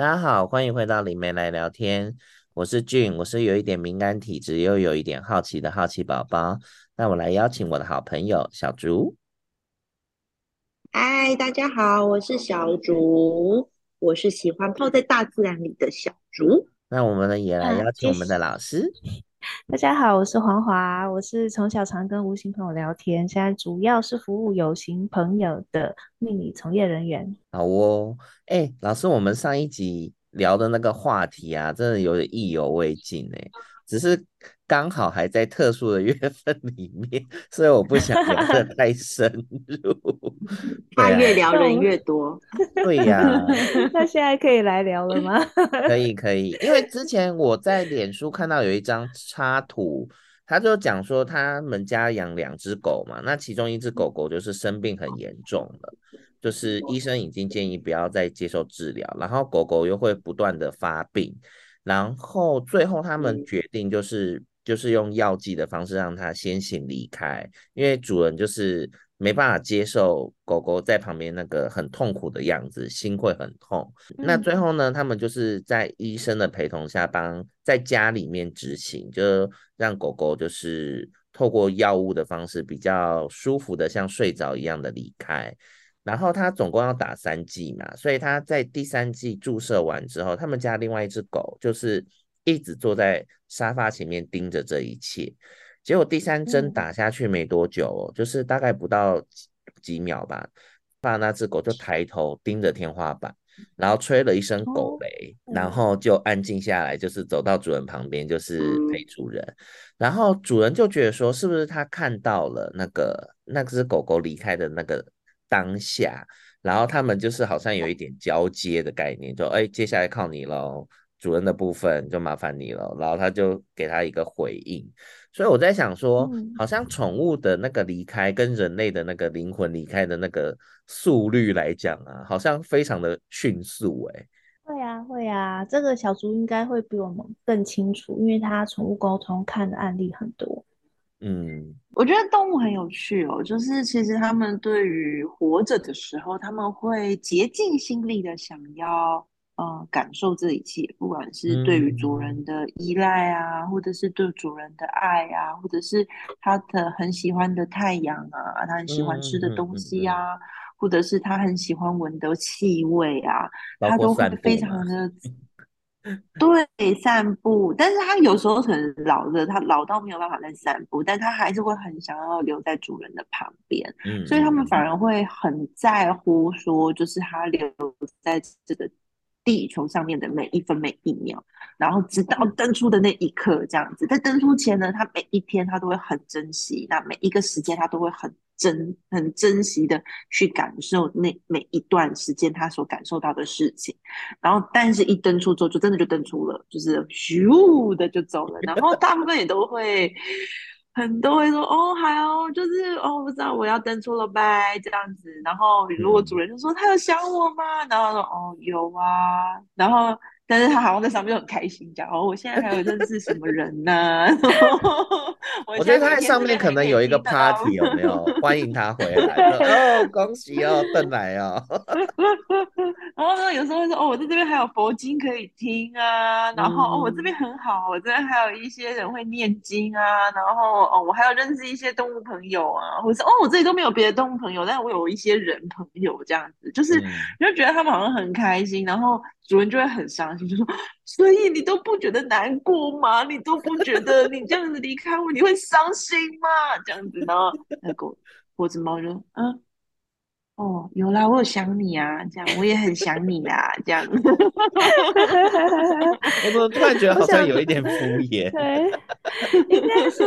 大家好，欢迎回到里面来聊天。我是俊，我是有一点敏感体质又有一点好奇的好奇宝宝。那我来邀请我的好朋友小竹。嗨，大家好，我是小竹，我是喜欢泡在大自然里的小竹。那我们呢也来邀请我们的老师。啊 大家好，我是黄华，我是从小常跟无形朋友聊天，现在主要是服务有形朋友的命理从业人员。好哦，哎、老师，我们上一集聊的那个话题啊，真的有点意犹未尽哎。只是刚好还在特殊的月份里面，所以我不想聊得 太深入。他越聊人越多。对呀、啊，那现在可以来聊了吗？可以可以，因为之前我在脸书看到有一张插图，他就讲说他们家养两只狗嘛，那其中一只狗狗就是生病很严重了，就是医生已经建议不要再接受治疗，然后狗狗又会不断的发病。然后最后他们决定就是就是用药剂的方式让它先行离开，因为主人就是没办法接受狗狗在旁边那个很痛苦的样子，心会很痛。那最后呢，他们就是在医生的陪同下帮在家里面执行，就让狗狗就是透过药物的方式比较舒服的像睡着一样的离开。然后他总共要打三剂嘛，所以他在第三剂注射完之后，他们家另外一只狗就是一直坐在沙发前面盯着这一切。结果第三针打下去没多久哦，就是大概不到几几秒吧，把那只狗就抬头盯着天花板，然后吹了一声狗雷，然后就安静下来，就是走到主人旁边，就是陪主人。然后主人就觉得说，是不是他看到了那个那只狗狗离开的那个。当下，然后他们就是好像有一点交接的概念，就哎，接下来靠你喽，主人的部分就麻烦你了。然后他就给他一个回应，所以我在想说，好像宠物的那个离开跟人类的那个灵魂离开的那个速率来讲啊，好像非常的迅速哎。会啊，会啊，这个小猪应该会比我们更清楚，因为他宠物沟通看的案例很多。嗯，我觉得动物很有趣哦，就是其实他们对于活着的时候，他们会竭尽心力的想要呃感受这一切，不管是对于主人的依赖啊，或者是对主人的爱啊，或者是他的很喜欢的太阳啊，他很喜欢吃的东西啊，或者是他很喜欢闻的气味啊，他都会非常的。对，散步，但是他有时候可能老了，他老到没有办法再散步，但他还是会很想要留在主人的旁边，嗯，所以他们反而会很在乎说，就是他留在这个地球上面的每一分每一秒，然后直到登出的那一刻这样子，在登出前呢，他每一天他都会很珍惜，那每一个时间他都会很。珍很珍惜的去感受那每一段时间他所感受到的事情，然后但是一登出之后就真的就登出了，就是咻的就走了，然后大部分也都会很多会说哦好，就是哦不知道我要登出了拜这样子，然后如果主人就说他有想我吗？然后说哦有啊，然后。但是他好像在上面很开心，讲哦，我现在还有认识什么人呢、啊？我觉得他在上面可能有一个 party，有没有？欢迎他回来哦，恭喜哦，邓来哦。然后呢，有时候会说哦，我在这边还有佛经可以听啊，然后、嗯、哦，我这边很好，我这边还有一些人会念经啊，然后哦，我还有认识一些动物朋友啊，或者哦，我这里都没有别的动物朋友，但是我有一些人朋友这样子，就是你、嗯、就觉得他们好像很开心，然后。主人就会很伤心，就说：“所以你都不觉得难过吗？你都不觉得你这样子离开我，你会伤心吗？这样子呢？”那狗脖子猫就说：“嗯，哦，有啦，我有想你啊，这样我也很想你啊，这样。”我怎么突然觉得好像有一点敷衍？对，应该说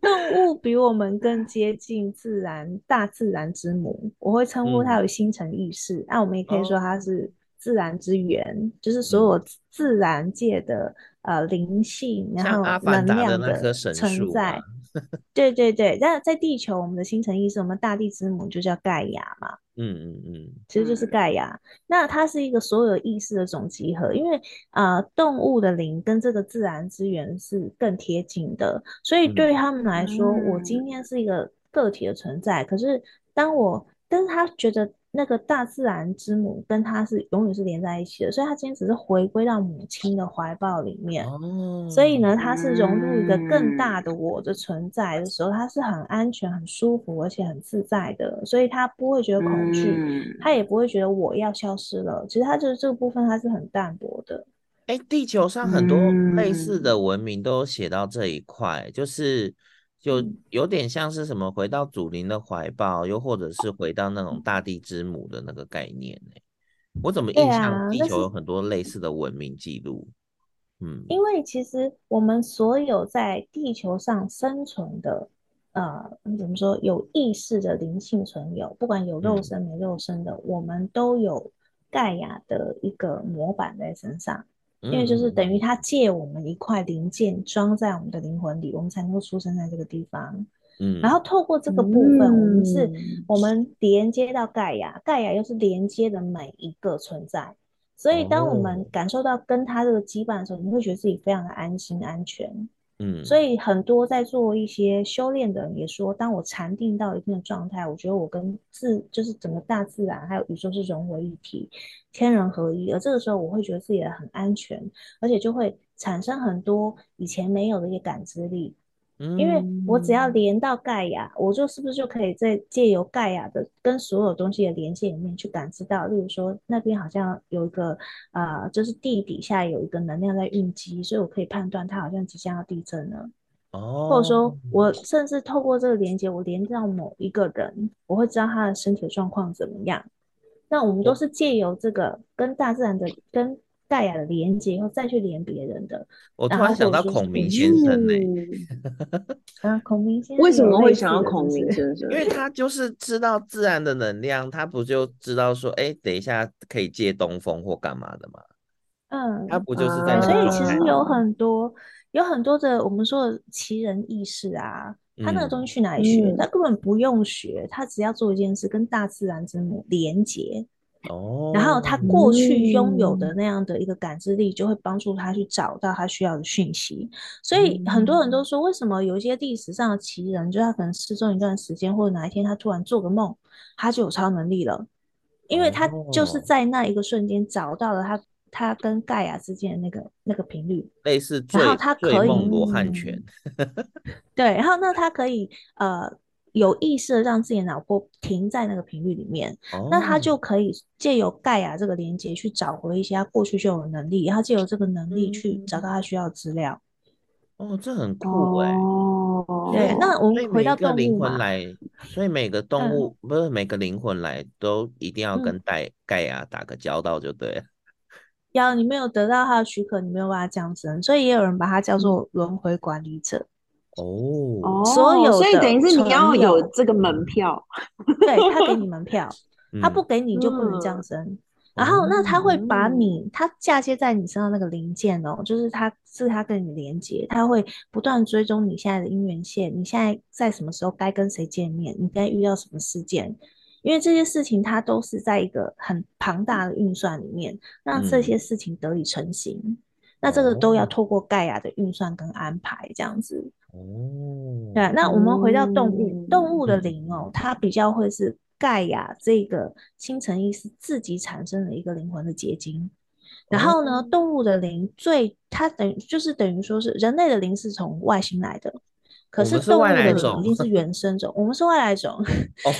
动物比我们更接近自然，大自然之母。我会称呼它为星辰意识。那、嗯啊、我们也可以说它是。自然之源，就是所有自然界的、嗯、呃灵性，然后能量的存在。对对对，那在地球，我们的星辰意识，我们大地之母就叫盖亚嘛。嗯嗯嗯，其实就是盖亚。那它是一个所有意识的总集合，因为啊、呃，动物的灵跟这个自然资源是更贴近的，所以对于他们来说，嗯、我今天是一个个体的存在。可是当我，但是他觉得。那个大自然之母跟他是永远是连在一起的，所以他今天只是回归到母亲的怀抱里面，哦，所以呢，他是融入一个更大的我的存在的时候，他是很安全、很舒服，而且很自在的，所以他不会觉得恐惧，他也不会觉得我要消失了。其实他就是这个部分，他是很淡薄的。哎，地球上很多类似的文明都写到这一块，就是。就有点像是什么回到祖灵的怀抱，又或者是回到那种大地之母的那个概念呢？我怎么印象地球有很多类似的文明记录？嗯，因为其实我们所有在地球上生存的，呃，怎么说有意识的灵性存有，不管有肉身没肉身的，嗯、我们都有盖亚的一个模板在身上。因为就是等于他借我们一块零件装在我们的灵魂里，我们才能够出生在这个地方。嗯，然后透过这个部分，我们是我们连接到盖亚，盖亚又是连接的每一个存在。所以当我们感受到跟他这个羁绊的时候，你会觉得自己非常的安心安全。嗯，所以很多在做一些修炼的人也说，当我禅定到一定的状态，我觉得我跟自就是整个大自然还有宇宙是融为一体，天人合一。而这个时候，我会觉得自己的很安全，而且就会产生很多以前没有的一些感知力。因为我只要连到盖亚，我就是不是就可以在借由盖亚的跟所有东西的连接里面去感知到，例如说那边好像有一个啊、呃，就是地底下有一个能量在运积，所以我可以判断它好像即将要地震了。哦，或者说我甚至透过这个连接，我连到某一个人，我会知道他的身体状况怎么样。那我们都是借由这个跟大自然的跟。盖亚的连接，然后再去连别人的。我突然想到孔明先生呢、欸，啊，孔明先生为什么会想到孔明先生？因为他就是知道自然的能量，他不就知道说，哎、欸，等一下可以借东风或干嘛的吗？嗯，他不就是在？所以其实有很多有很多的我们说的奇人异事啊，他那个东西去哪里学？嗯、他根本不用学，他只要做一件事，跟大自然之母连接。哦，然后他过去拥有的那样的一个感知力，就会帮助他去找到他需要的讯息。所以很多人都说，为什么有一些历史上的奇人，就他可能失踪一段时间，或者哪一天他突然做个梦，他就有超能力了，因为他就是在那一个瞬间找到了他他跟盖亚之间的那个那个频率，类似，然后他可以罗汉拳，对，然后那他可以呃。有意识的让自己的脑波停在那个频率里面，哦、那他就可以借由盖亚这个连接去找回一些他过去就有能力，然后借由这个能力去找到他需要的资料。哦，这很酷哎！哦，对，那我们回到动物灵魂来，所以每个动物、嗯、不是每个灵魂来都一定要跟盖盖亚打个交道就对了。要你没有得到他的许可，你没有办法降生，所以也有人把它叫做轮回管理者。哦，所有，所以等于是你要有这个门票，对，他给你门票，他不给你就不能降生。嗯、然后，那他会把你，他嫁接在你身上那个零件哦，就是他是他跟你连接，他会不断追踪你现在的姻缘线，你现在在什么时候该跟谁见面，你该遇到什么事件，因为这些事情它都是在一个很庞大的运算里面，让这些事情得以成型。嗯、那这个都要透过盖亚的运算跟安排，这样子。哦，对，那我们回到动物，嗯、动物的灵哦，它比较会是盖亚这个星辰意识自己产生的一个灵魂的结晶。然后呢，哦、动物的灵最它等于就是等于说是人类的灵是从外星来的，可是动物的灵一定是原生种，我们是外来种，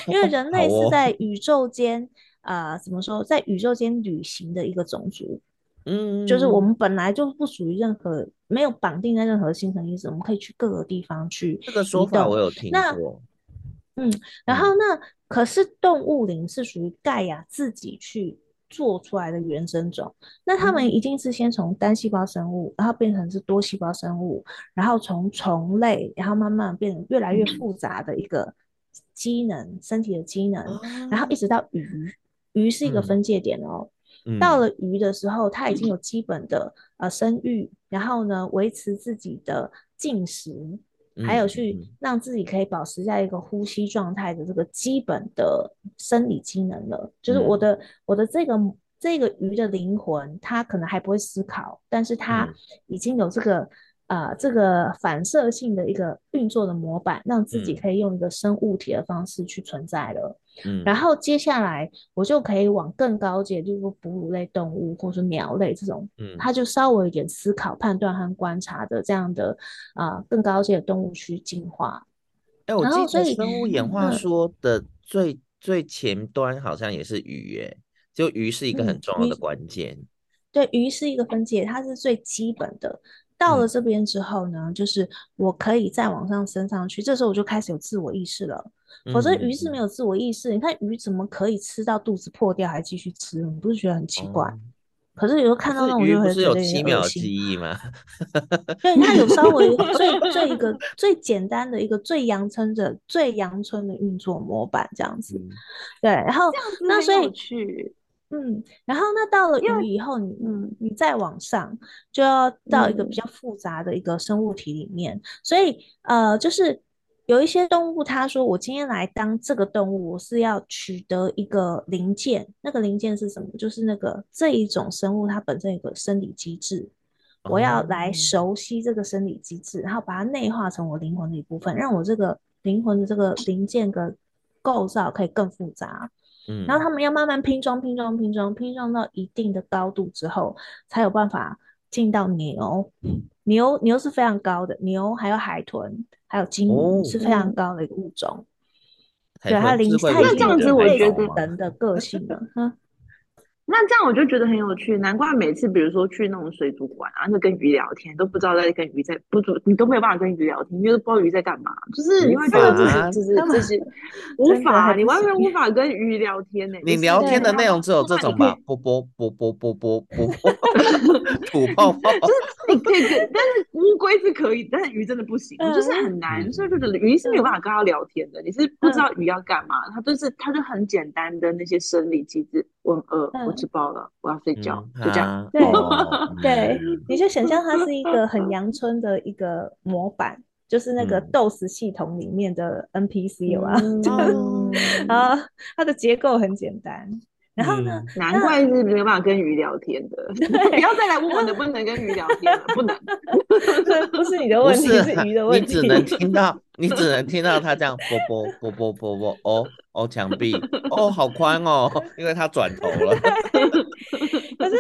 因为人类是在宇宙间啊、哦呃，怎么说，在宇宙间旅行的一个种族。嗯，就是我们本来就不属于任何没有绑定在任何星辰意识，我们可以去各个地方去。这个说法我有听过。那嗯，然后那、嗯、可是动物灵是属于盖亚自己去做出来的原生种，那他们一定是先从单细胞生物，然后变成是多细胞生物，然后从虫类，然后慢慢变成越来越复杂的一个机能，嗯、身体的机能，嗯、然后一直到鱼，鱼是一个分界点哦。嗯到了鱼的时候，它已经有基本的呃生育，然后呢维持自己的进食，还有去让自己可以保持在一个呼吸状态的这个基本的生理机能了。就是我的我的这个这个鱼的灵魂，它可能还不会思考，但是它已经有这个呃这个反射性的一个运作的模板，让自己可以用一个生物体的方式去存在了。嗯，然后接下来我就可以往更高阶，就是说哺乳类动物或者说鸟类这种，嗯，它就稍微有点思考、判断和观察的这样的啊、呃、更高阶的动物去进化。哎，我记得生物演化说的最、嗯、最前端好像也是鱼，哎，就鱼是一个很重要的关键。嗯、对，鱼是一个分解，它是最基本的。到了这边之后呢，嗯、就是我可以再往上升上去，这时候我就开始有自我意识了。否则鱼是没有自我意识，嗯、你看鱼怎么可以吃到肚子破掉还继续吃？你不是觉得很奇怪？嗯、可是有时候看到那种鱼，不是有七秒记忆吗？对，它有稍微 最最一个最简单的一个最阳春的最阳春的运作模板这样子。嗯、对，然后那所以去。嗯，然后那到了鱼以后，你嗯，你再往上就要到一个比较复杂的一个生物体里面，嗯、所以呃，就是有一些动物，他说我今天来当这个动物，我是要取得一个零件，那个零件是什么？就是那个这一种生物它本身有个生理机制，我要来熟悉这个生理机制，然后把它内化成我灵魂的一部分，让我这个灵魂的这个零件的构造可以更复杂。嗯，然后他们要慢慢拼装、拼装、拼装，拼装到一定的高度之后，才有办法进到牛。牛牛是非常高的，牛还有海豚，还有鲸鱼是非常高的一个物种。哦、对，它灵它这样子，我觉得人的个性的，嗯。那这样我就觉得很有趣，难怪每次比如说去那种水族馆啊，就跟鱼聊天，都不知道在跟鱼在不主，你都没有办法跟鱼聊天，因为都不知道鱼在干嘛，就是你会觉得这是这是这是 无法，你完全无法跟鱼聊天呢。你聊天的内容只有这种吧？啵啵啵啵啵啵啵，吐 泡泡。就是你可以跟，但是乌龟是可以，但是鱼真的不行，就是很难。所以就是鱼是没有办法跟它聊天的，你是不知道鱼要干嘛，它就是它就很简单的那些生理机制。我很饿，我吃饱了，我要睡觉，就这样。对对，你就想象它是一个很阳 春的一个模板，就是那个 DOS 系统里面的 NPC 有啊，啊，它的结构很简单。然后呢，难怪是没有办法跟鱼聊天的。不要再来问我能不能跟鱼聊天了，不能。不是你的问题，是鱼的问题。你只能听到，你只能听到它这样啵啵啵啵啵啵哦。哦，墙壁哦，好宽哦，因为它转头了。可是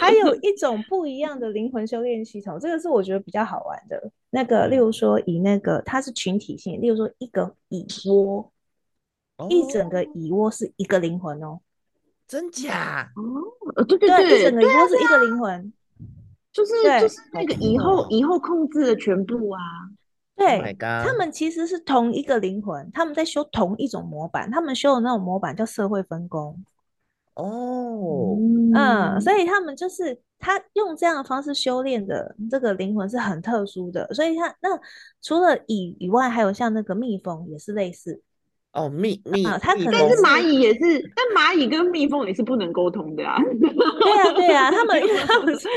还有一种不一样的灵魂修炼系统，这个是我觉得比较好玩的。那个，例如说以那个它是群体性，例如说一个蚁窝，哦、一整个蚁窝是一个灵魂哦，真假？哦，对对对，对，一整个蚁窝是一个灵魂，就是对就是那个以后以后控制了全部啊。对，oh、他们其实是同一个灵魂，他们在修同一种模板，他们修的那种模板叫社会分工。哦，oh. 嗯，所以他们就是他用这样的方式修炼的这个灵魂是很特殊的，所以他那除了蚁以外，还有像那个蜜蜂也是类似。哦，蜜蜜啊，它可能但是蚂蚁也是，但蚂蚁跟蜜蜂也是不能沟通的啊。对啊，对啊，他们因为他们是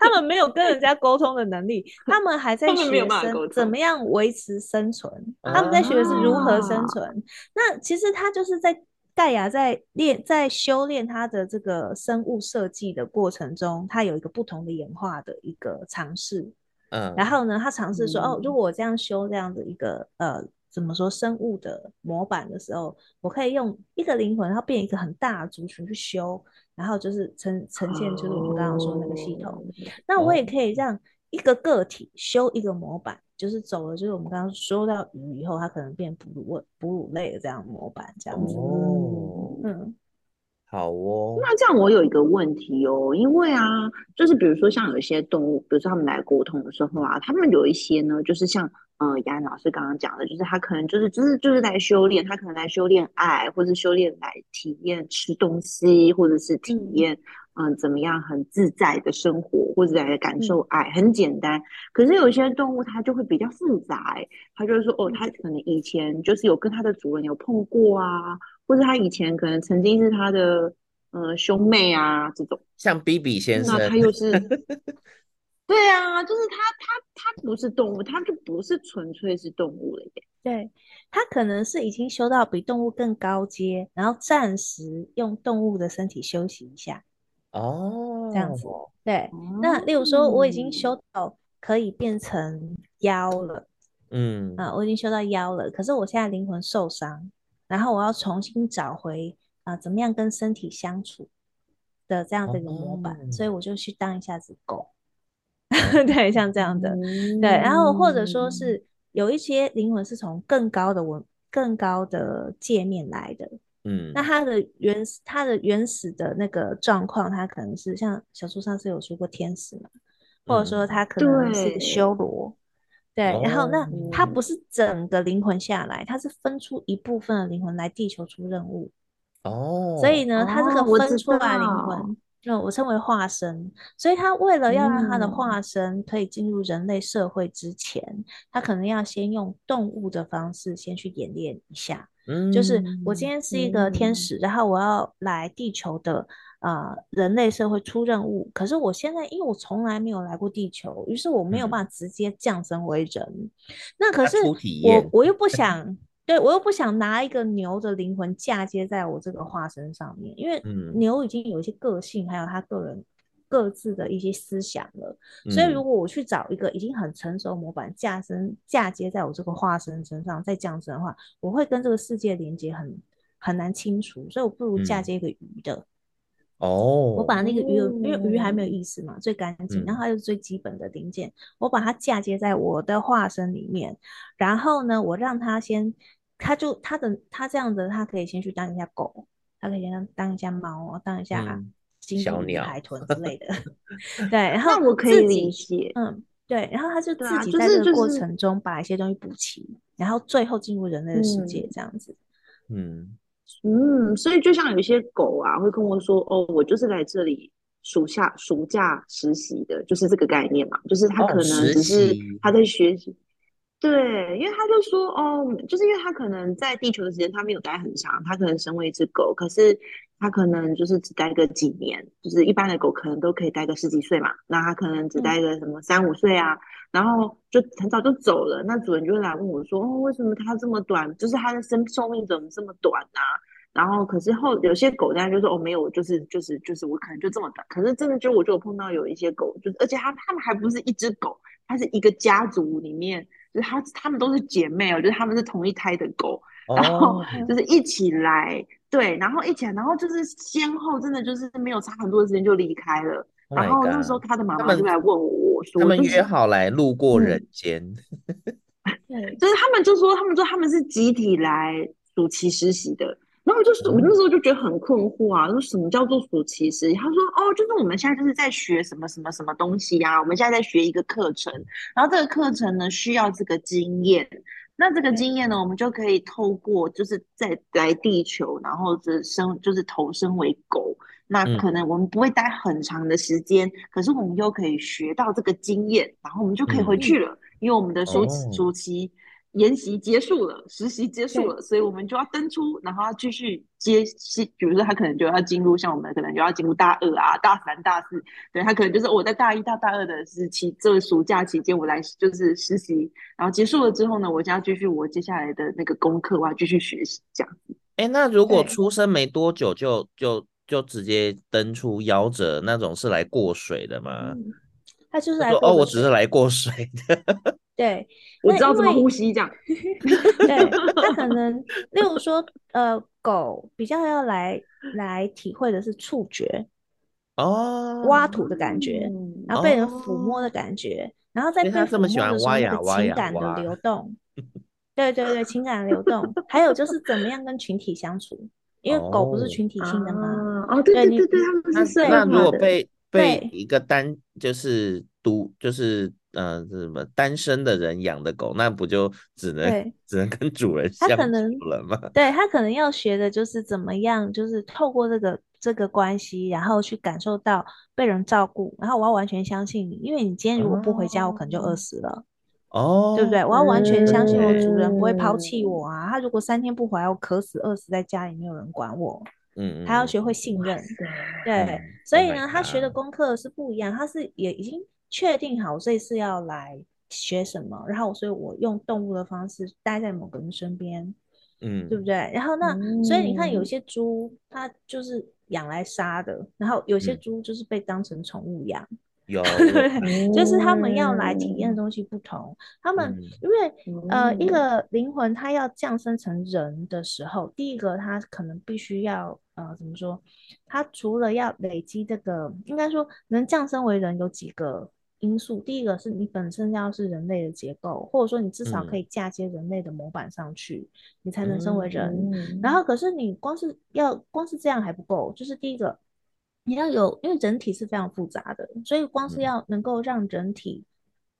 他们没有跟人家沟通的能力，他们还在学生怎么样维持生存，他们在学的是如何生存。啊、那其实他就是在盖亚在练在修炼他的这个生物设计的过程中，他有一个不同的演化的一个尝试。嗯，然后呢，他尝试说，嗯、哦，如果我这样修这样的一个呃。怎么说生物的模板的时候，我可以用一个灵魂，然后变一个很大的族群去修，然后就是呈呈现，就是我们刚刚说的那个系统。Oh. 那我也可以让一个个体修一个模板，就是走了，就是我们刚刚说到鱼以后，它可能变哺乳哺乳类的这样模板，这样子。哦，oh. 嗯，好哦。那这样我有一个问题哦，因为啊，就是比如说像有一些动物，比如说他们来沟通的时候啊，他们有一些呢，就是像。嗯，雅安老师刚刚讲的，就是他可能就是就是就是来修炼，他可能来修炼爱，或是修炼来体验吃东西，或者是体验嗯怎么样很自在的生活，或者来感受爱，很简单。可是有些动物它就会比较复杂，他就是说哦，他可能以前就是有跟他的主人有碰过啊，或者他以前可能曾经是他的嗯兄妹啊这种，像 BB 先生，那他又是。对啊，就是它，它，它不是动物，它就不是纯粹是动物了耶。对，它可能是已经修到比动物更高阶，然后暂时用动物的身体休息一下。哦，这样子。对，哦、那例如说，我已经修到可以变成妖了，嗯啊，我已经修到妖了，可是我现在灵魂受伤，然后我要重新找回啊，怎么样跟身体相处的这样的一个模板，哦、所以我就去当一下子狗，对，像这样的，嗯、对，然后或者说是有一些灵魂是从更高的文、更高的界面来的。嗯，那它的原始，它的原始的那个状况，它可能是像小说上是有说过天使嘛，或者说它可能是个修罗，对，对，然后那它不是整个灵魂下来，它是分出一部分的灵魂来地球出任务，哦，所以呢，它这个分出来灵魂，就我称为化身，所以他为了要让他的化身可以进入人类社会之前，他可能要先用动物的方式先去演练一下。嗯就是我今天是一个天使，嗯、然后我要来地球的啊、呃、人类社会出任务。可是我现在因为我从来没有来过地球，于是我没有办法直接降生为人。嗯、那可是我我又不 想，对我又不想拿一个牛的灵魂嫁接在我这个化身上面，因为牛已经有一些个性，还有他个人。各自的一些思想了，所以如果我去找一个已经很成熟的模板嫁身嫁接在我这个化身身上再降生的话，我会跟这个世界连接很很难清除，所以我不如嫁接一个鱼的。哦，我把那个鱼，因为鱼还没有意识嘛，最干净，然后它就是最基本的零件，我把它嫁接在我的化身里面，然后呢，我让它先，它就他的他这样子，他可以先去当一下狗，他可以先当一下猫，当一下。金小鸟、海豚之类的，对，然后我可以理解，嗯，对，然后他就自己在这个过程中把一些东西补齐，然后最后进入人类的世界，这样子，嗯。嗯，所以就像有一些狗啊，会跟我说，哦，我就是来这里暑假暑假实习的，就是这个概念嘛，就是他可能只是他在学习，对，因为他就说，哦，就是因为他可能在地球的时间他没有待很长，他可能身为一只狗，可是。他可能就是只待个几年，就是一般的狗可能都可以待个十几岁嘛，那他可能只待个什么三五岁啊，然后就很早就走了。那主人就会来问我说：“哦，为什么它这么短？就是它的生寿命怎么这么短啊？”然后可是后有些狗大家就说：“哦，没有，就是就是就是我可能就这么短。”可是真的就我就有碰到有一些狗，就是而且它它们还不是一只狗，它是一个家族里面，就是它它们都是姐妹哦，就是他们是同一胎的狗，然后就是一起来。对，然后一起来，然后就是先后真的就是没有差很多的时间就离开了。Oh、然后那时候他的妈妈就来问我说：“他们约好来路过人间。嗯”对，就是他们就说他们说他们是集体来暑期实习的。然后就是我那时候就觉得很困惑啊，说什么叫做暑期实习？他说：“哦，就是我们现在就是在学什么什么什么东西呀、啊，我们现在在学一个课程，然后这个课程呢需要这个经验。”那这个经验呢，我们就可以透过，就是在来地球，然后这生就是投身为狗。那可能我们不会待很长的时间，嗯、可是我们又可以学到这个经验，然后我们就可以回去了，嗯、因为我们的暑期暑期。研习结束了，实习结束了，所以我们就要登出，然后要继续接戏。比如说，他可能就要进入，像我们可能就要进入大二啊、大三、大四。对，他可能就是我在大一到大二的时期，这个暑假期间我来就是实习，然后结束了之后呢，我就要继续我接下来的那个功课，我要继续学习这样子。哎，那如果出生没多久就就就直接登出夭折那种，是来过水的吗？嗯、他就是来过哦，我只是来过水的。对，我知道怎么呼吸这样。对，那可能，例如说，呃，狗比较要来来体会的是触觉，哦，挖土的感觉，然后被人抚摸的感觉，然后再被抚摸的时候那个情感的流动。对对对，情感的流动，还有就是怎么样跟群体相处，因为狗不是群体性的吗？哦，对对对对，他们是那如果被被一个单就是独就是。嗯，是什么单身的人养的狗，那不就只能只能跟主人 相处了吗？对他可能要学的就是怎么样，就是透过这个这个关系，然后去感受到被人照顾，然后我要完全相信你，因为你今天如果不回家，哦、我可能就饿死了，哦，对不对？我要完全相信我主人不会抛弃我啊！嗯、他如果三天不回来，我渴死饿死在家里，没有人管我。嗯，他要学会信任，对，嗯、所以呢，他学的功课是不一样，他是也已经。确定好这次要来学什么，然后所以我用动物的方式待在某个人身边，嗯，对不对？然后那、嗯、所以你看，有些猪它就是养来杀的，然后有些猪就是被当成宠物养 有，就是他们要来体验的东西不同。他们因为呃，一个灵魂它要降生成人的时候，第一个他可能必须要呃，怎么说？他除了要累积这个，应该说能降生为人有几个因素。第一个是你本身要是人类的结构，或者说你至少可以嫁接人类的模板上去，你才能生为人。然后可是你光是要光是这样还不够，就是第一个。你要有，因为人体是非常复杂的，所以光是要能够让人体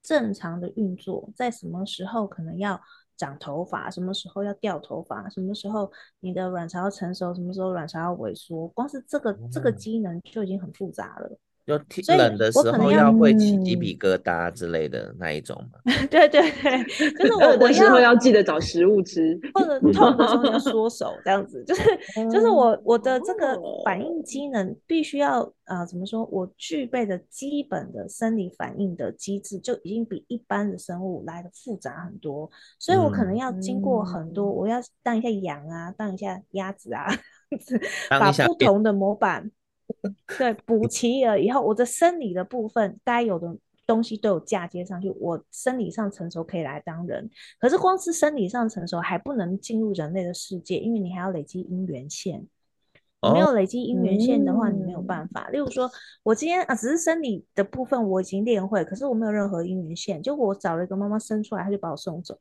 正常的运作，在什么时候可能要长头发，什么时候要掉头发，什么时候你的卵巢要成熟，什么时候卵巢要萎缩，光是这个这个机能就已经很复杂了。就天冷的时候要会起鸡皮疙瘩之类的那一种嘛？对对对，就是我 的时候要记得找食物吃，或者 痛的时候要缩手，这样子就是就是我我的这个反应机能必须要啊、呃，怎么说？我具备的基本的生理反应的机制就已经比一般的生物来的复杂很多，所以我可能要经过很多，我要当一下羊啊，当一下鸭子啊，把不同的模板。对，补齐了以后，我的生理的部分该有的东西都有嫁接上去，我生理上成熟可以来当人。可是光是生理上成熟还不能进入人类的世界，因为你还要累积姻缘线。你没有累积姻缘线的话，你没有办法。例如说，我今天啊，只是生理的部分我已经练会，可是我没有任何姻缘线，就我找了一个妈妈生出来，她就把我送走。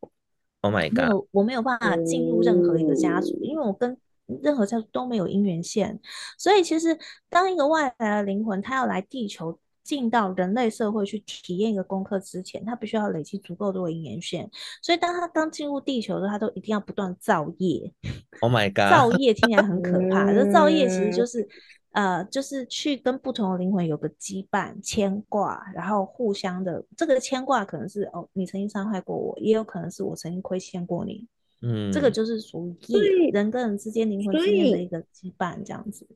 Oh my god！我没有办法进入任何一个家族，因为我跟。任何家都没有姻缘线，所以其实当一个外来的灵魂，他要来地球进到人类社会去体验一个功课之前，他必须要累积足够多的姻缘线。所以当他刚进入地球的时候，他都一定要不断造业。Oh my god！造业听起来很可怕，这造业其实就是呃，就是去跟不同的灵魂有个羁绊、牵挂，然后互相的这个牵挂可能是哦，你曾经伤害过我，也有可能是我曾经亏欠过你。嗯，这个就是属于业，人跟人之间灵魂之间的一个羁绊，这样子。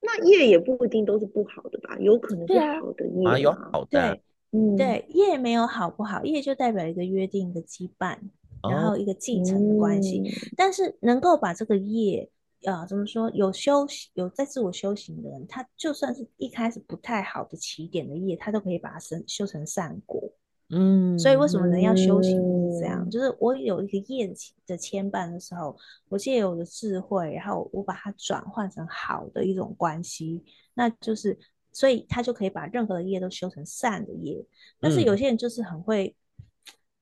那业也不一定都是不好的吧？有可能是好的业啊，有好的。对，嗯，对，业没有好不好，业就代表一个约定的羁绊，然后一个继承的关系。哦、但是能够把这个业，呃，怎么说，有修有在自我修行的人，他就算是一开始不太好的起点的业，他都可以把它生修成善果。嗯，所以为什么人要修行是这样？嗯、就是我有一个业的牵绊的时候，我借由我的智慧，然后我把它转换成好的一种关系，那就是，所以他就可以把任何的业都修成善的业。但是有些人就是很会，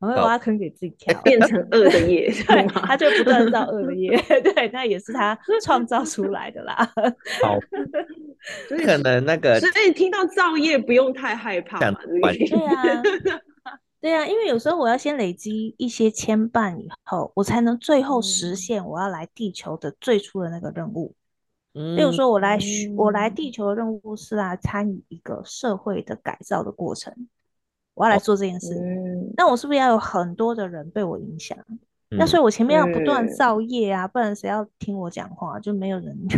嗯、很会挖坑给自己跳，变成恶的业，对，他就不断造恶的业，对，那也是他创造出来的啦。好，所以可能那个，所以听到造业不用太害怕嘛，对啊。对啊，因为有时候我要先累积一些牵绊以后，我才能最后实现我要来地球的最初的那个任务。嗯，例如说我来，嗯、我来地球的任务是来参与一个社会的改造的过程，我要来做这件事。嗯，那我是不是要有很多的人被我影响？嗯、那所以我前面要不断造业啊，嗯、不然谁要听我讲话？就没有人，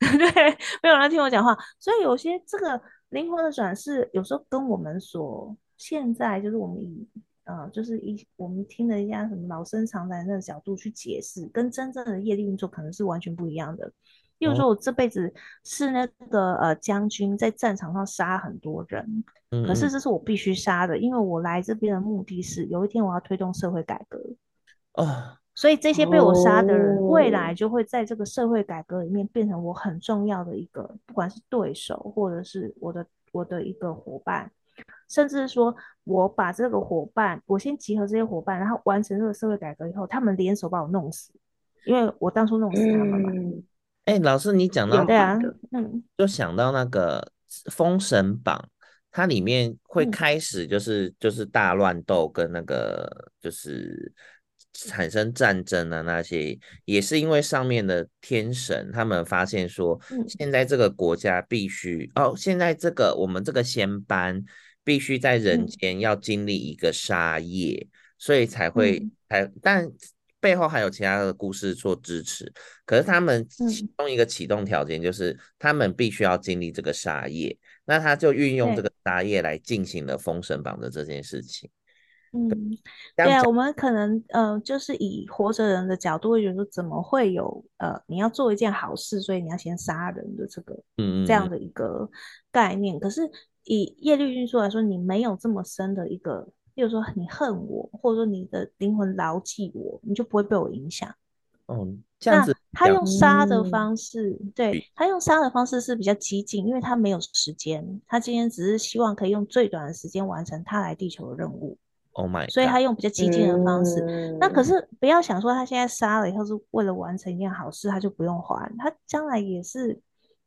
对，没有人听我讲话。所以有些这个灵魂的转世，有时候跟我们所现在就是我们以呃，就是一我们听了一下什么老生常谈的角度去解释，跟真正的业力运作可能是完全不一样的。例如说，我这辈子是那个呃将军，在战场上杀很多人，可是这是我必须杀的，因为我来这边的目的是有一天我要推动社会改革啊，所以这些被我杀的人，未来就会在这个社会改革里面变成我很重要的一个，不管是对手或者是我的我的一个伙伴。甚至说，我把这个伙伴，我先集合这些伙伴，然后完成这个社会改革以后，他们联手把我弄死，因为我当初弄死他们嘛。哎、嗯欸，老师，你讲到对啊，嗯，就想到那个《封神榜》，它里面会开始就是、嗯、就是大乱斗跟那个就是产生战争啊那些，也是因为上面的天神他们发现说，现在这个国家必须、嗯、哦，现在这个我们这个仙班。必须在人间要经历一个杀业，嗯、所以才会才，但背后还有其他的故事做支持。可是他们其中一个启动条件就是他们必须要经历这个杀业，那他就运用这个杀业来进行了封神榜的这件事情。嗯，对啊，我们可能呃，就是以活着人的角度会觉得说，怎么会有呃，你要做一件好事，所以你要先杀人的这个嗯这样的一个概念。可是以业力运输来说，你没有这么深的一个，例如说你恨我，或者说你的灵魂牢记我，你就不会被我影响。哦，这样子。他用杀的方式，嗯、对，他用杀的方式是比较激进，因为他没有时间，他今天只是希望可以用最短的时间完成他来地球的任务。Oh my，所以他用比较激进的方式。嗯、那可是不要想说他现在杀了以后是为了完成一件好事，他就不用还，他将来也是。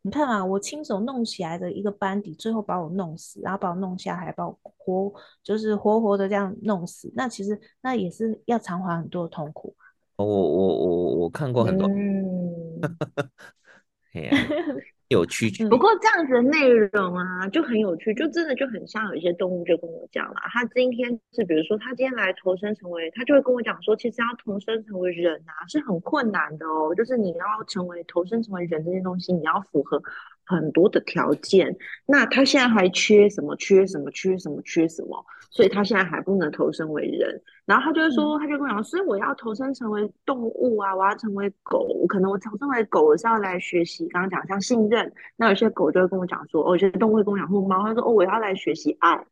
你看啊，我亲手弄起来的一个班底，最后把我弄死，然后把我弄下海，把我活，就是活活的这样弄死。那其实那也是要偿还很多痛苦。我我我我看过很多。有趣，不过这样子的内容啊，就很有趣，就真的就很像有一些动物就跟我讲了，他今天是比如说他今天来投生成为，他就会跟我讲说，其实要投生成为人啊是很困难的哦，就是你要成为投生成为人这些东西，你要符合很多的条件，那他现在还缺什么？缺什么？缺什么？缺什么？所以他现在还不能投生为人。然后他就会说，他就跟我讲，所以我要投生成为动物啊，我要成为狗，可能我投生为狗，我是要来学习。刚刚讲像信任，那有些狗就会跟我讲说，哦，有些动物会跟我讲，或猫，他说，哦，我要来学习爱，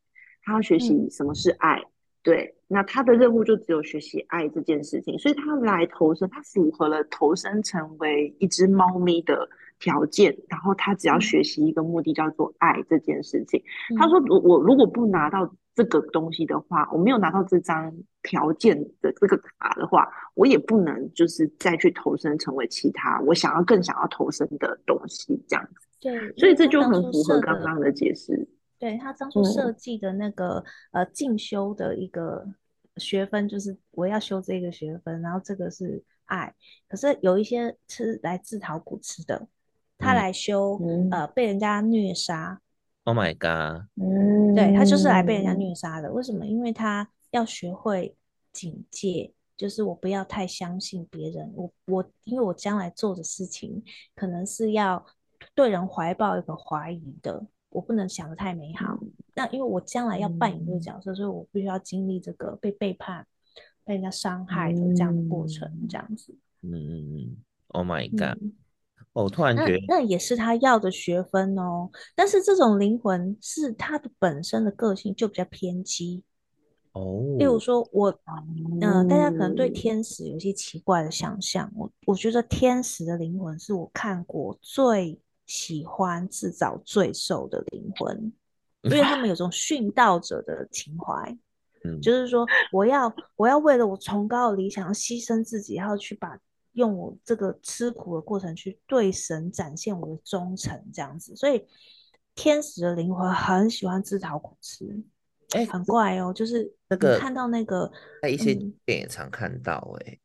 他要学习什么是爱。嗯、对，那他的任务就只有学习爱这件事情，所以他来投生，他符合了投生成为一只猫咪的条件。然后他只要学习一个目的，叫做爱这件事情。嗯、他说，我我如果不拿到。这个东西的话，我没有拿到这张条件的这个卡的话，我也不能就是再去投身成为其他我想要更想要投身的东西，这样子。对，所以这就很符合刚刚的解释。对，他当初设计的那个、嗯、呃进修的一个学分，就是我要修这个学分，然后这个是爱。可是有一些是来自讨苦吃的，他来修、嗯、呃被人家虐杀。Oh my god！嗯，对，他就是来被人家虐杀的。为什么？因为他要学会警戒，就是我不要太相信别人。我我，因为我将来做的事情可能是要对人怀抱一个怀疑的，我不能想的太美好。嗯、那因为我将来要扮演这个角色，嗯、所以我必须要经历这个被背叛、被人家伤害的这样的过程，嗯、这样子。嗯嗯嗯，Oh my god！、哦、突然觉得那，那也是他要的学分哦。但是这种灵魂是他的本身的个性就比较偏激哦。例如说我，我嗯、呃，大家可能对天使有一些奇怪的想象。我我觉得天使的灵魂是我看过最喜欢自找罪受的灵魂，因为他们有种殉道者的情怀。嗯，就是说我要我要为了我崇高的理想牺牲自己，然后去把。用我这个吃苦的过程去对神展现我的忠诚，这样子，所以天使的灵魂很喜欢自讨苦吃，哎、欸，很怪哦，就是那个看到那个在一些电影常看到、欸，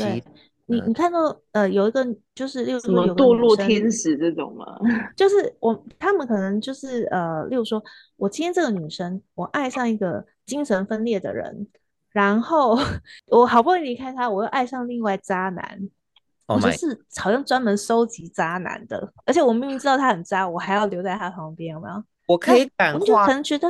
哎、嗯，对你，你看到呃有一个就是例如说有堕落天使这种吗？就是我他们可能就是呃，例如说我今天这个女生，我爱上一个精神分裂的人。然后 我好不容易离开他，我又爱上另外渣男。Oh、我就是好像专门收集渣男的，而且我明明知道他很渣，我还要留在他旁边，有没有？我可以感化，我就可能觉得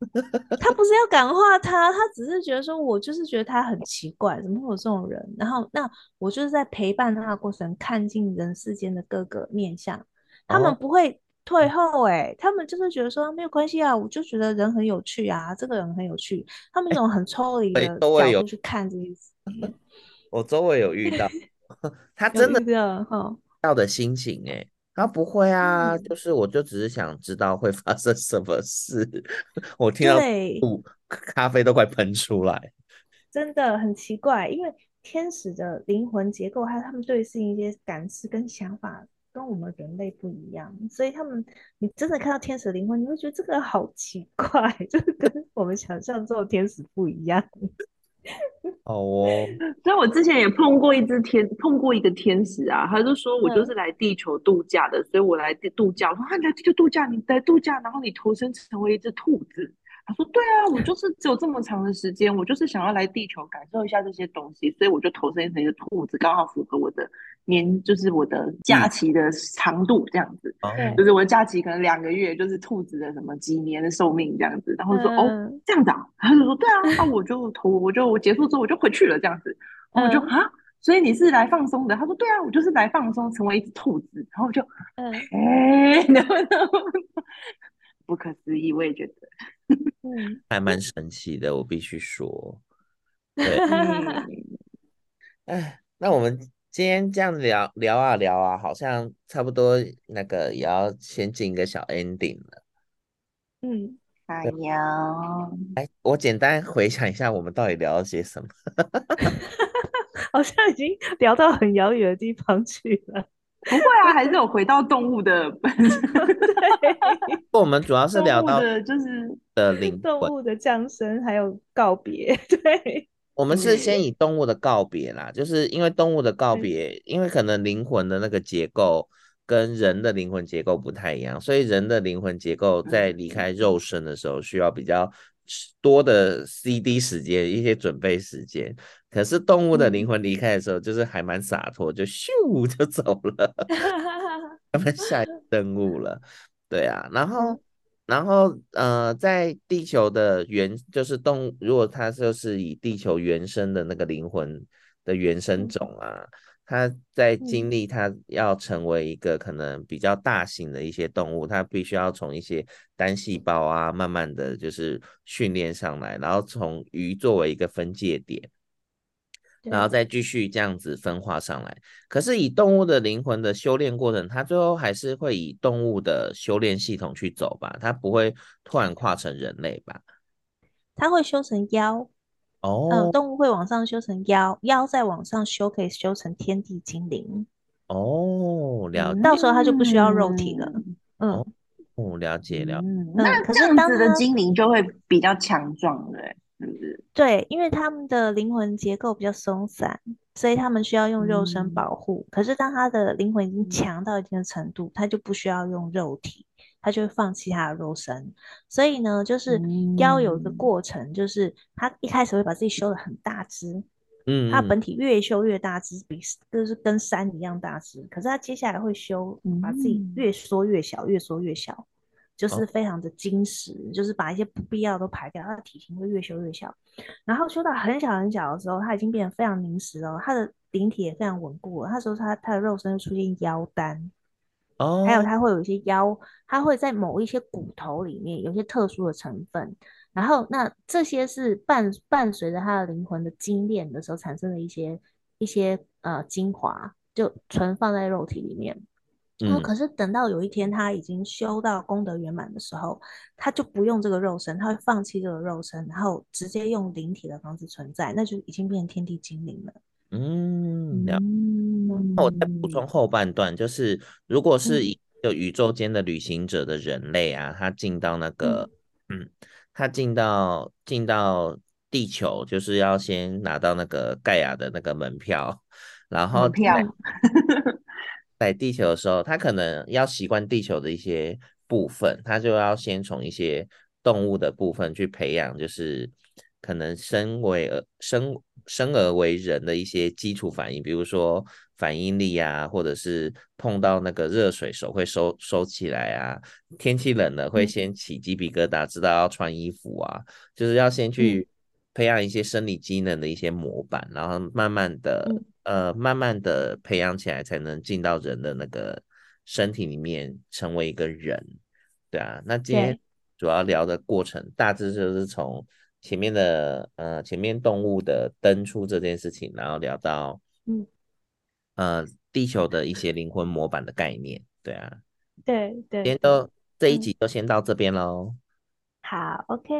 他不是要感化他，他只是觉得说，我就是觉得他很奇怪，怎么会有这种人？然后那我就是在陪伴他的过程，看尽人世间的各个面相，他们不会。退后哎、欸，他们就是觉得说没有关系啊，我就觉得人很有趣啊，这个人很有趣，他们那种很抽离的角度去看这些事。我周围有遇到，他 真的要的心情哎、欸，他不会啊，嗯、就是我就只是想知道会发生什么事，我听到咖啡都快喷出来，真的很奇怪，因为天使的灵魂结构还有他们对事情一些感知跟想法。跟我们人类不一样，所以他们，你真的看到天使的灵魂，你会觉得这个好奇怪，就是跟我们想象中的天使不一样。好哦，所以我之前也碰过一只天，碰过一个天使啊，他就说我就是来地球度假的，嗯、所以我来度假。我说啊，你来地球度假，你来度假，然后你投生成为一只兔子。他说：“对啊，我就是只有这么长的时间，我就是想要来地球感受一下这些东西，所以我就投身成一个兔子，刚好符合我的年，就是我的假期的长度这样子。嗯、就是我的假期可能两个月，就是兔子的什么几年的寿命这样子。然后说、嗯、哦这样子啊，他就说对啊，那我就投，我就我结束之后我就回去了这样子。然后我就啊、嗯，所以你是来放松的？他说对啊，我就是来放松，成为一只兔子。然后我就嗯，哎，然后然后。”不可思议，我也觉得，嗯，还蛮神奇的，我必须说。对，哎，那我们今天这样聊聊啊聊啊，好像差不多那个也要先进一个小 ending 了。嗯，哎呀，哎，我简单回想一下，我们到底聊了些什么？好像已经聊到很遥远的地方去了。不会啊，还是有回到动物的本身。对，我们主要是聊到的就是的灵动物的降生还有告别。对，我们是先以动物的告别啦，就是因为动物的告别，因为可能灵魂的那个结构跟人的灵魂结构不太一样，所以人的灵魂结构在离开肉身的时候需要比较多的 CD 时间，一些准备时间。可是动物的灵魂离开的时候，就是还蛮洒脱，就咻就走了，他们下一个任务了。对啊，然后，然后呃，在地球的原就是动，如果它就是以地球原生的那个灵魂的原生种啊，它在经历它要成为一个可能比较大型的一些动物，它必须要从一些单细胞啊，慢慢的就是训练上来，然后从鱼作为一个分界点。然后再继续这样子分化上来。可是以动物的灵魂的修炼过程，它最后还是会以动物的修炼系统去走吧？它不会突然跨成人类吧？它会修成妖哦，嗯，动物会往上修成妖，妖再往上修可以修成天地精灵。哦，了解。到时候它就不需要肉体了。嗯，哦，了解了解。嗯，那这样子的精灵就会比较强壮，对。对，因为他们的灵魂结构比较松散，所以他们需要用肉身保护。嗯、可是当他的灵魂已经强到一定的程度，他就不需要用肉体，他就会放弃他的肉身。所以呢，就是要有一个过程，就是他一开始会把自己修的很大只，嗯，他本体越修越大只，比就是跟山一样大只。可是他接下来会修，把自己越缩越小，越缩越小。就是非常的精实，哦、就是把一些不必要的都排掉，他的体型会越修越小，然后修到很小很小的时候，他已经变得非常凝实了，他的灵体也非常稳固了。那时候他他的肉身会出现妖丹，哦，还有它会有一些腰，它会在某一些骨头里面有一些特殊的成分，然后那这些是伴伴随着他的灵魂的精炼的时候产生的一些一些呃精华，就存放在肉体里面。然后，可是等到有一天他已经修到功德圆满的时候，他就不用这个肉身，他会放弃这个肉身，然后直接用灵体的方式存在，那就已经变成天地精灵了。嗯，了。那我再补充后半段，就是如果是一个宇宙间的旅行者的人类啊，他进到那个，嗯，嗯，他进到进到地球，就是要先拿到那个盖亚的那个门票，然后门票。在地球的时候，他可能要习惯地球的一些部分，他就要先从一些动物的部分去培养，就是可能生为而生生而为人的一些基础反应，比如说反应力啊，或者是碰到那个热水手会收收起来啊，天气冷了会先起鸡皮疙瘩，知道要穿衣服啊，就是要先去培养一些生理机能的一些模板，然后慢慢的。呃，慢慢的培养起来，才能进到人的那个身体里面，成为一个人，对啊。那今天主要聊的过程，大致就是从前面的呃前面动物的登出这件事情，然后聊到嗯呃地球的一些灵魂模板的概念，对啊。对对。今天都这一集就先到这边喽。好，OK，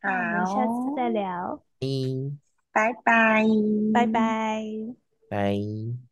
好，我们下次再聊。嗯，拜拜，拜拜。拜。